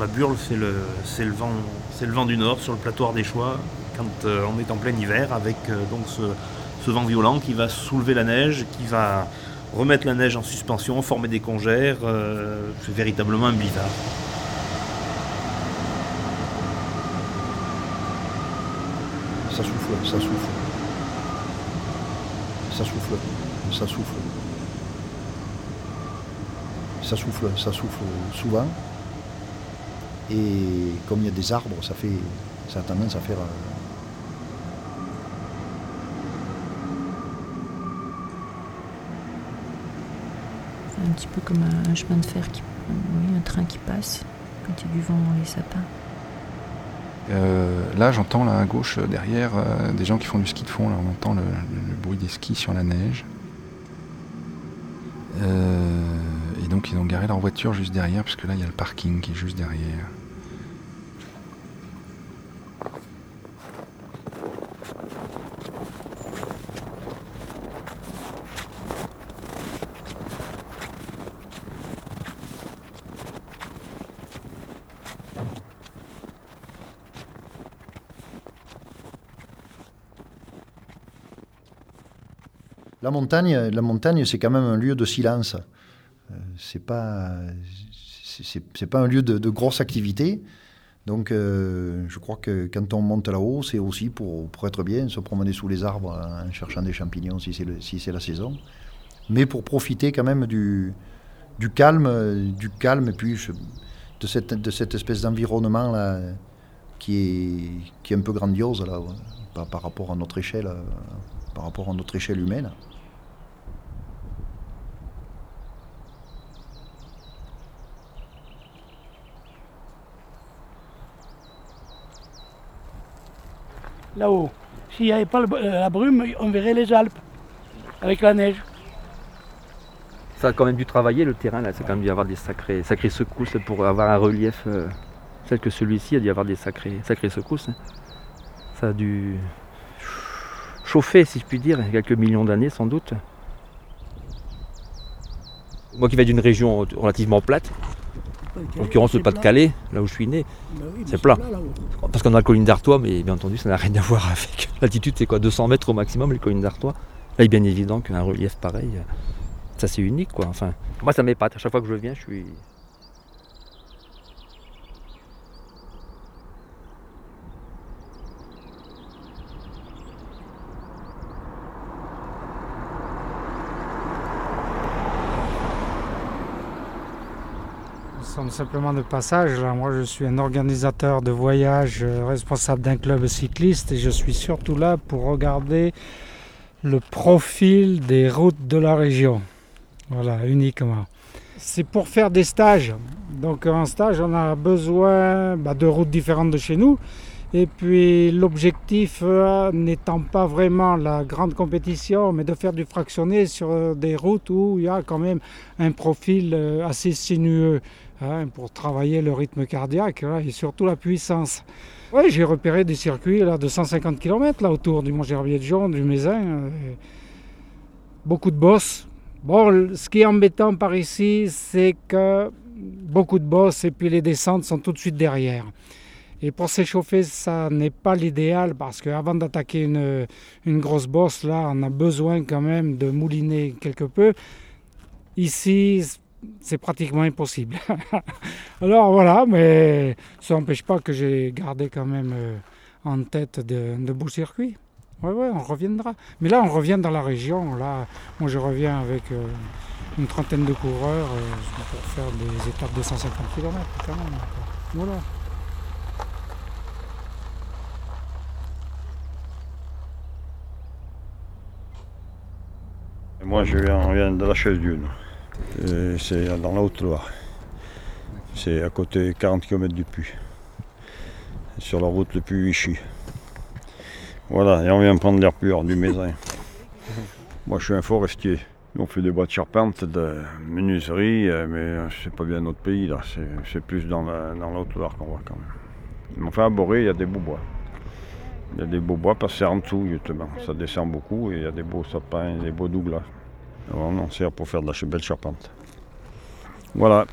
La burle, c'est le, vent, du nord sur le plateau choix quand euh, on est en plein hiver avec euh, donc ce, ce vent violent qui va soulever la neige, qui va remettre la neige en suspension, former des congères. euh, c'est véritablement un blizzard. Ça souffle, ça souffle. Ça souffle, ça souffle. Ça souffle, ça souffle souvent. Et comme il y a des arbres, ça fait. ça a tendance à faire. euh, Un petit peu comme un, un chemin de fer, qui, oui, un train qui passe quand il y a du vent dans les sapins. Euh, là, j'entends là à gauche euh, derrière euh, des gens qui font du ski de fond. Là, on entend le, le- le bruit des skis sur la neige. Euh, et donc, ils ont garé leur voiture juste derrière, puisque là, il y a le parking qui est juste derrière. La montagne, la montagne, c'est quand même un lieu de silence. C'est pas, c'est- pas un lieu de, de grosse activité. Donc, euh, je crois que quand on monte là-haut, c'est aussi pour, être bien, se promener sous les arbres en cherchant des champignons si c'est si la saison, mais pour profiter quand même du, du calme, du calme et puis de cette, de cette espèce d'environnement là qui est, qui est un peu grandiose là, par, par rapport à notre échelle, euh, par rapport à notre échelle humaine. Là-haut. S'il n'y avait pas euh, la brume, on verrait les Alpes avec la neige. Ça a quand même dû travailler le terrain là, c'est quand même dû avoir des sacrées, sacrées secousses pour avoir un relief euh, tel que celui-ci, il a dû avoir des sacrées, sacrées secousses. hein. Ça a dû chauffer, si je puis dire, y a quelques millions d'années sans doute. Moi qui viens d'une région relativement plate, en l'occurrence le Pas-de-Calais, là où je suis né, c'est plat. Parce qu'on a la colline d'Artois, mais bien entendu, ça n'a rien à voir avec. L'altitude, c'est quoi 200 mètres au maximum, les collines d'Artois. Là, il est bien évident qu'un relief pareil, euh, ça c'est unique, quoi. Enfin, moi, ça m'épate. À chaque fois que je viens, je suis. Simplement de passage. Moi, je suis un organisateur de voyage, euh, responsable d'un club cycliste, et je suis surtout là pour regarder le profil des routes de la région. Voilà, uniquement. C'est pour faire des stages. Donc, en stage, on a besoin bah, de routes différentes de chez nous. Et puis, l'objectif euh, n'étant pas vraiment la grande compétition, mais de faire du fractionné sur euh, des routes où il y a quand même un profil euh, assez sinueux hein, pour travailler le rythme cardiaque hein, et surtout la puissance. Ouais, j'ai repéré des circuits là, de 150 km là, autour du Mont Gerbier de Jaune, du Mézin. beaucoup de bosses. Bon, ce qui est embêtant par ici, c'est que beaucoup de bosses et puis les descentes sont tout de suite derrière. Et pour s'échauffer, ça n'est pas l'idéal parce qu'avant d'attaquer une, grosse bosse, là, on a besoin quand même de mouliner quelque peu. Ici, c'est pratiquement impossible. Alors voilà, mais ça n'empêche pas que j'ai gardé quand même euh, en tête de, de beaux circuits. Ouais, ouais, on reviendra. Mais là, on revient dans la région. Là, moi, je reviens avec euh, une trentaine de coureurs euh, pour faire des étapes de 150 km quand même. Voilà. Moi, je viens, on vient de la chaise d'Une. Et C'est dans la Haute-Loire. C'est à côté 40 km du Puy. Sur la route le Puy-Vichy. Voilà, et on vient prendre l'air pur du Mézin. Moi, je suis un forestier. On fait des bois de charpente, de menuiserie, euh, mais c'est pas bien notre pays, là. C'est- C'est plus dans la, dans la Haute-Loire qu'on voit quand même. Mais enfin, à Boré, il y a des beaux bois. Il y a des beaux bois parce que c'est en dessous, justement. Ça descend beaucoup et il y a des beaux sapins, des beaux douglas. Alors, on en sert pour faire de la belle charpente. Voilà.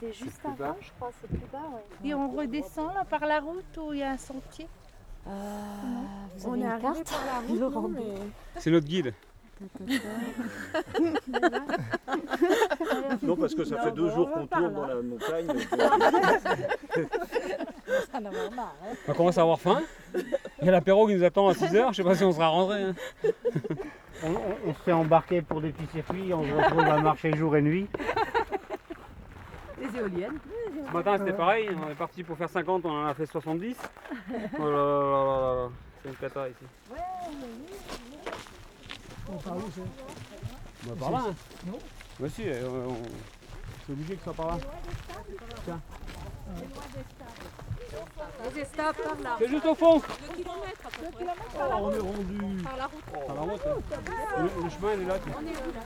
C'est juste avant, je crois, c'est plus bas. Et on redescend là par la route où il y a un sentier? Vous On avez est une arrivé carte par la route, mais... C'est notre guide. Non, parce que ça fait deux jours qu'on tourne dans la montagne. On commence à avoir faim. Il y a l'apéro qui nous attend à 6h, je sais pas si on sera rentré. hein. On, on- on se fait embarquer pour des petits circuits, on se retrouve à marcher jour et nuit. Les éoliennes. Ce matin c'était pareil, on est parti pour faire 50, on en a fait 70. Oh là là là là là, c'est une cata ici. Bah, par là. Hein. Non Bah si, euh, on- c'est obligé que ce soit par là. Tiens. Estats par là. C'est juste au fond Le kilomètre à peu près. Oh, on est rendu Par la route. Par la route. hein. Le, le chemin il est là. On est où là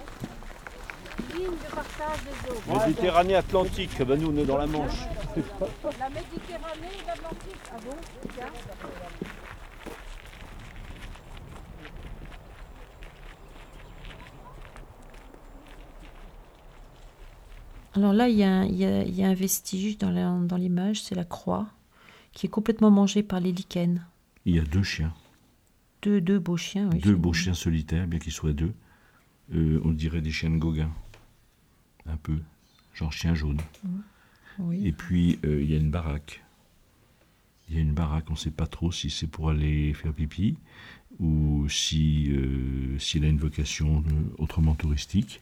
Ligne de partage des eaux. Méditerranée Atlantique, ben nous on est dans la Manche. La Méditerranée et l'Atlantique. Ah bon Tiens. Alors là, il y, a un- il y a- il y a un vestige dans l'image, c'est la croix, qui est complètement mangée par les lichens. Il y a deux chiens, Deux, deux beaux chiens, oui. deux beaux chiens solitaires, bien qu'ils soient deux. Euh, on dirait des chiens de Gauguin, un peu, genre chien jaune. Oui. Et puis euh, il y a une baraque. Il y a une baraque, on ne sait pas trop si c'est pour aller faire pipi ou si euh, s'il a une vocation autrement touristique.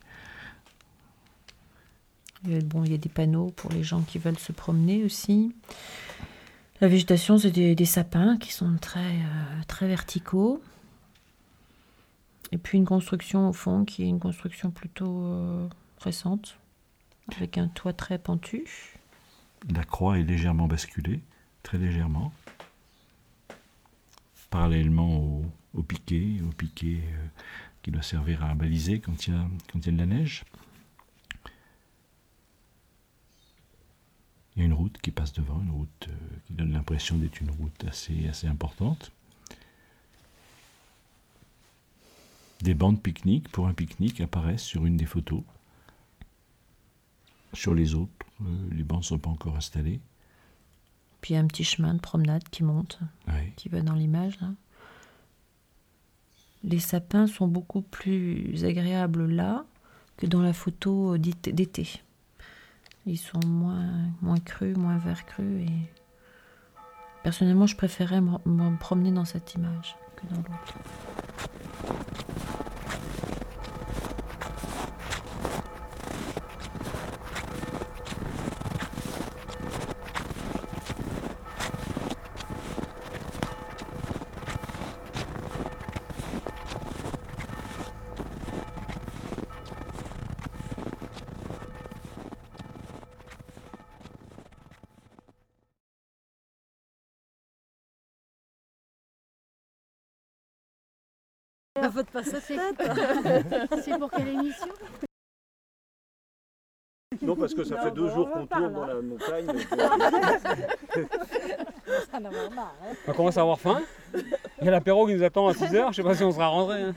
Bon, il y a des panneaux pour les gens qui veulent se promener aussi. La végétation, c'est des, sapins qui sont très, euh, très verticaux. Et puis une construction au fond qui est une construction plutôt euh, récente, avec un toit très pentu. La croix est légèrement basculée, très légèrement, parallèlement au, au piquet, au piquet euh, qui doit servir à baliser quand il y a, quand il y a de la neige. Il y a une route qui passe devant, une route euh, qui donne l'impression d'être une route assez, assez importante. Des bancs de pique-nique pour un pique-nique apparaissent sur une des photos. Sur les autres, euh, les bancs ne sont pas encore installés. Puis il y a un petit chemin de promenade qui monte, qui va dans l'image là. Les sapins sont beaucoup plus agréables là que dans la photo d'it- d'été. Ils sont moins, crus, moins vert cru et personnellement je préférais me promener dans cette image que dans l'autre. Bah, faut te passer tête. C'est pour quelle émission? Non, parce que ça fait deux jours qu'on tourne dans la montagne. On commence à avoir faim. Il y a l'apéro qui nous attend à 6h, je sais pas si on sera rentré. hein.